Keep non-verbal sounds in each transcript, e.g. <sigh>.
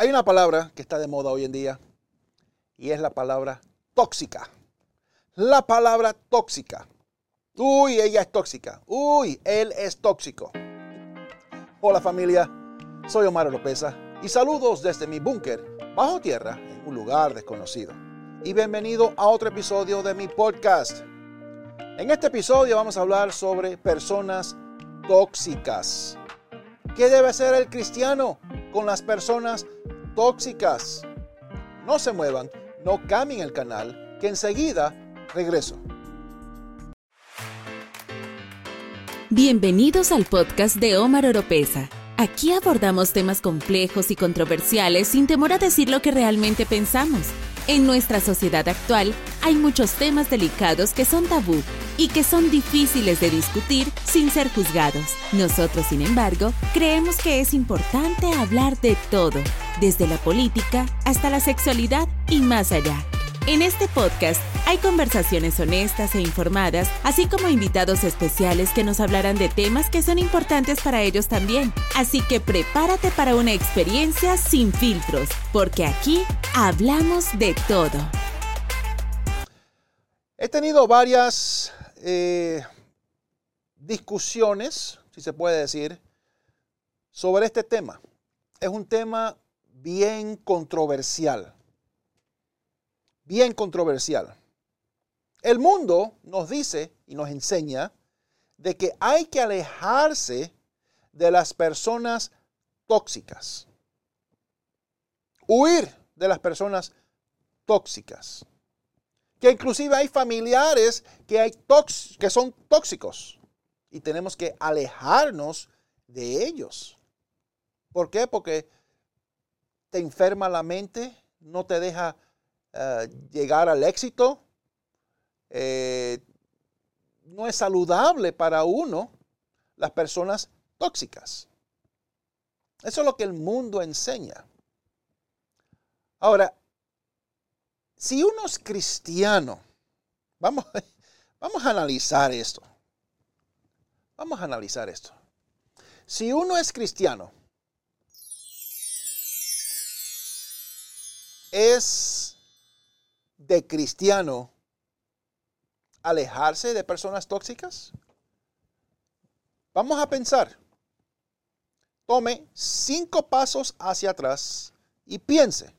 Hay una palabra que está de moda hoy en día y es la palabra tóxica. La palabra tóxica. Uy, ella es tóxica. Uy, él es tóxico. Hola familia, soy Omar Lopeza y saludos desde mi búnker bajo tierra en un lugar desconocido. Y bienvenido a otro episodio de mi podcast. En este episodio vamos a hablar sobre personas tóxicas. ¿Qué debe hacer el cristiano con las personas tóxicas? No se muevan, no cambien el canal, que enseguida regreso. Bienvenidos al podcast de Omar Oropesa. Aquí abordamos temas complejos y controversiales sin temor a decir lo que realmente pensamos. En nuestra sociedad actual hay muchos temas delicados que son tabú y que son difíciles de discutir sin ser juzgados. Nosotros, sin embargo, creemos que es importante hablar de todo, desde la política hasta la sexualidad y más allá. En este podcast hay conversaciones honestas e informadas, así como invitados especiales que nos hablarán de temas que son importantes para ellos también. Así que prepárate para una experiencia sin filtros, porque aquí hablamos de todo. He tenido varias eh, discusiones, si se puede decir, sobre este tema. Es un tema bien controversial bien controversial. El mundo nos dice y nos enseña de que hay que alejarse de las personas tóxicas. Huir de las personas tóxicas. Que inclusive hay familiares que, hay que son tóxicos y tenemos que alejarnos de ellos. ¿Por qué? Porque te enferma la mente, no te deja eh, llegar al éxito. Eh, no es saludable para uno las personas tóxicas. Eso es lo que el mundo enseña. Ahora, si uno es cristiano, vamos, <laughs> vamos a analizar esto. Vamos a analizar esto. Si uno es cristiano, es de cristiano alejarse de personas tóxicas? Vamos a pensar. Tome cinco pasos hacia atrás y piense.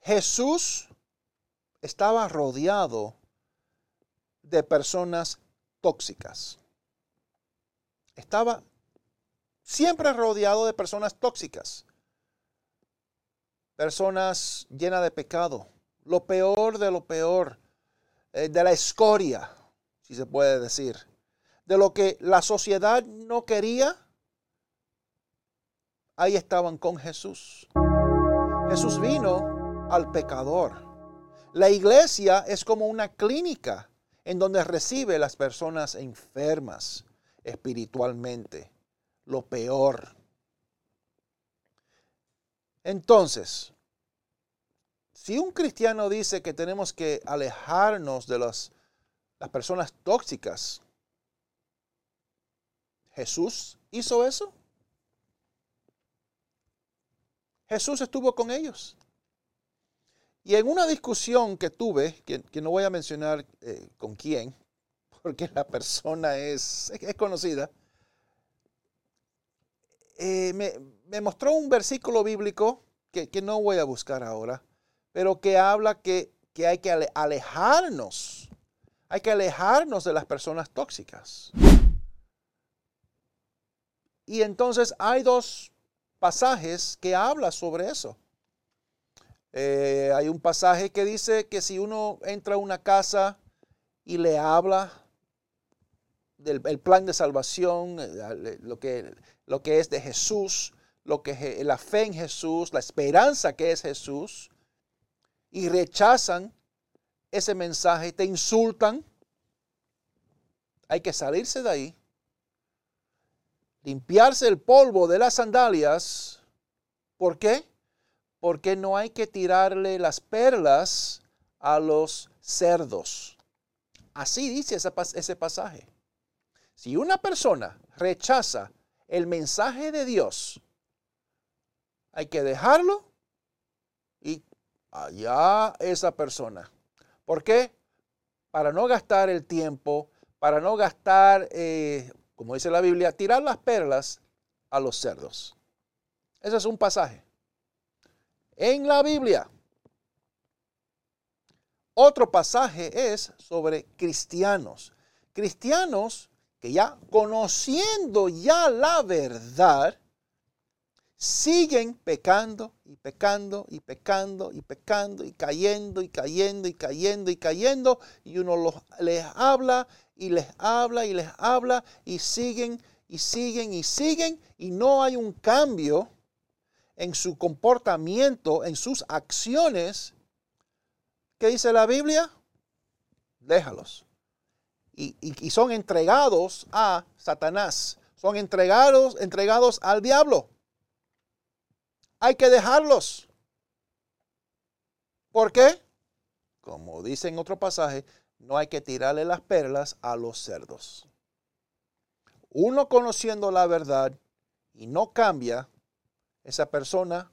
Jesús estaba rodeado de personas tóxicas. Estaba siempre rodeado de personas tóxicas personas llenas de pecado, lo peor de lo peor, eh, de la escoria, si se puede decir, de lo que la sociedad no quería, ahí estaban con Jesús. Jesús vino al pecador. La iglesia es como una clínica en donde recibe las personas enfermas espiritualmente, lo peor. Entonces, si un cristiano dice que tenemos que alejarnos de las, personas tóxicas, ¿Jesús hizo eso? Jesús estuvo con ellos. Y en una discusión que tuve, que, no voy a mencionar eh, con quién, <laughs> porque la persona es, es conocida, eh, me, mostró un versículo bíblico que, no voy a buscar ahora, pero que habla que, hay que alejarnos, hay que alejarnos de las personas tóxicas. Y entonces hay dos pasajes que hablan sobre eso. Eh, hay un pasaje que dice que si uno entra a una casa y le habla del plan de salvación, eh, lo que lo que es de Jesús, lo que la fe en Jesús, la esperanza que es Jesús, y rechazan ese mensaje, te insultan, hay que salirse de ahí, limpiarse el polvo de las sandalias. ¿Por qué? Porque no hay que tirarle las perlas a los cerdos. Así dice ese pasaje. Si una persona rechaza el mensaje de Dios, hay que dejarlo y allá esa persona. ¿Por qué? Para no gastar el tiempo, para no gastar, eh, como dice la Biblia, tirar las perlas a los cerdos. Ese es un pasaje. En la Biblia. Otro pasaje es sobre cristianos. Cristianos que ya conociendo ya la verdad, siguen pecando y pecando y pecando y pecando y cayendo y cayendo y cayendo y cayendo y uno les habla y les habla y les habla y siguen y siguen y siguen y no hay un cambio en su comportamiento, en sus acciones. ¿Qué dice la Biblia? Déjalos. Y, y son entregados a Satanás. Son entregados, entregados al diablo hay que dejarlos. ¿Por qué? Como dice en otro pasaje, no hay que tirarle las perlas a los cerdos. Uno conociendo la verdad y no cambia, esa persona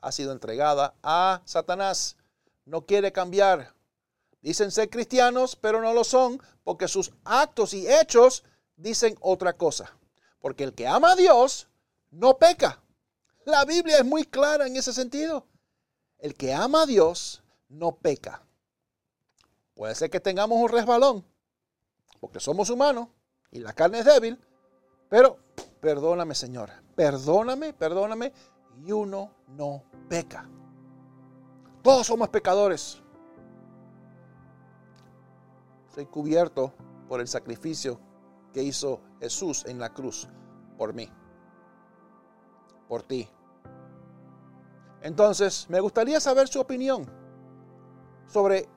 ha sido entregada a Satanás. No quiere cambiar. Dicen ser cristianos, pero no lo son porque sus actos y hechos dicen otra cosa. Porque el que ama a Dios no peca. La Biblia es muy clara en ese sentido. El que ama a Dios no peca. Puede ser que tengamos un resbalón, porque somos humanos y la carne es débil, pero perdóname Señor, perdóname, perdóname, y uno no peca. Todos somos pecadores. Soy cubierto por el sacrificio que hizo Jesús en la cruz por mí, por ti. Entonces, me gustaría saber su opinión sobre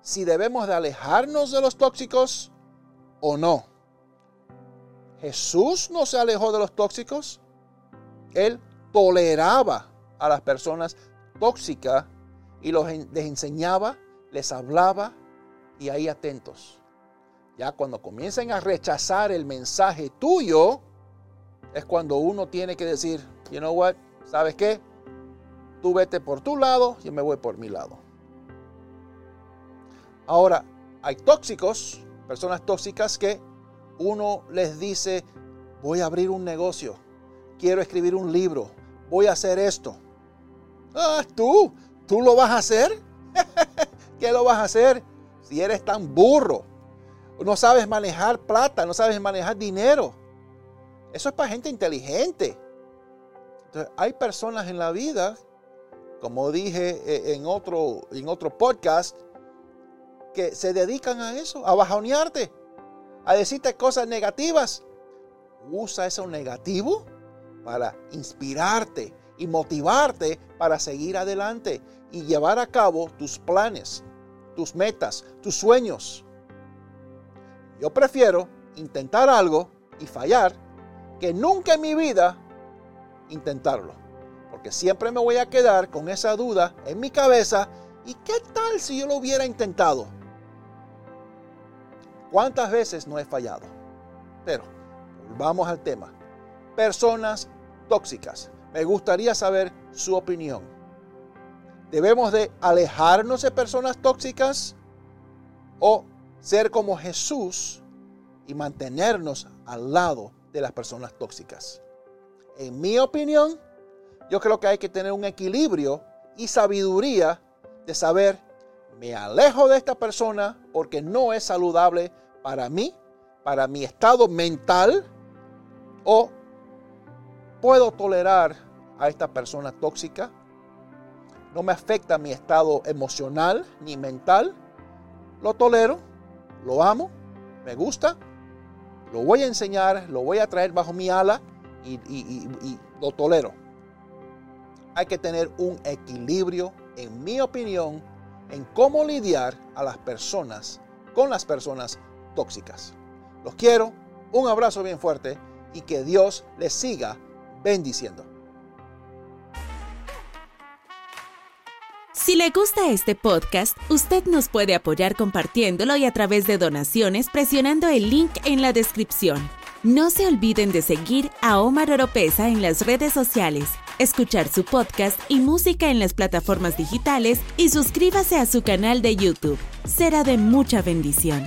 si debemos de alejarnos de los tóxicos o no. Jesús no se alejó de los tóxicos. Él toleraba a las personas tóxicas y los, les enseñaba, les hablaba y ahí atentos. Ya cuando comiencen a rechazar el mensaje tuyo, es cuando uno tiene que decir, you know what, ¿sabes qué? Tú vete por tu lado, yo me voy por mi lado. Ahora, hay tóxicos, personas tóxicas que uno les dice, voy a abrir un negocio, quiero escribir un libro, voy a hacer esto. Ah, tú, tú lo vas a hacer. <laughs> ¿Qué lo vas a hacer si eres tan burro? No sabes manejar plata, no sabes manejar dinero. Eso es para gente inteligente. Entonces, hay personas en la vida como dije eh, en otro, en otro podcast, que se dedican a eso, a bajonearte, a decirte cosas negativas. Usa eso negativo para inspirarte y motivarte para seguir adelante y llevar a cabo tus planes, tus metas, tus sueños. Yo prefiero intentar algo y fallar que nunca en mi vida intentarlo porque siempre me voy a quedar con esa duda en mi cabeza. ¿Y qué tal si yo lo hubiera intentado? ¿Cuántas veces no he fallado? Pero volvamos al tema. Personas tóxicas. Me gustaría saber su opinión. ¿Debemos de alejarnos de personas tóxicas o ser como Jesús y mantenernos al lado de las personas tóxicas? En mi opinión, yo creo que hay que tener un equilibrio y sabiduría de saber, me alejo de esta persona porque no es saludable para mí, para mi estado mental, o puedo tolerar a esta persona tóxica. No me afecta mi estado emocional ni mental. Lo tolero, lo amo, me gusta, lo voy a enseñar, lo voy a traer bajo mi ala y, lo tolero hay que tener un equilibrio, en mi opinión, en cómo lidiar a las personas con las personas tóxicas. Los quiero, un abrazo bien fuerte y que Dios les siga bendiciendo. Si le gusta este podcast, usted nos puede apoyar compartiéndolo y a través de donaciones presionando el link en la descripción. No se olviden de seguir a Omar Oropesa en las redes sociales escuchar su podcast y música en las plataformas digitales y suscríbase a su canal de YouTube. Será de mucha bendición.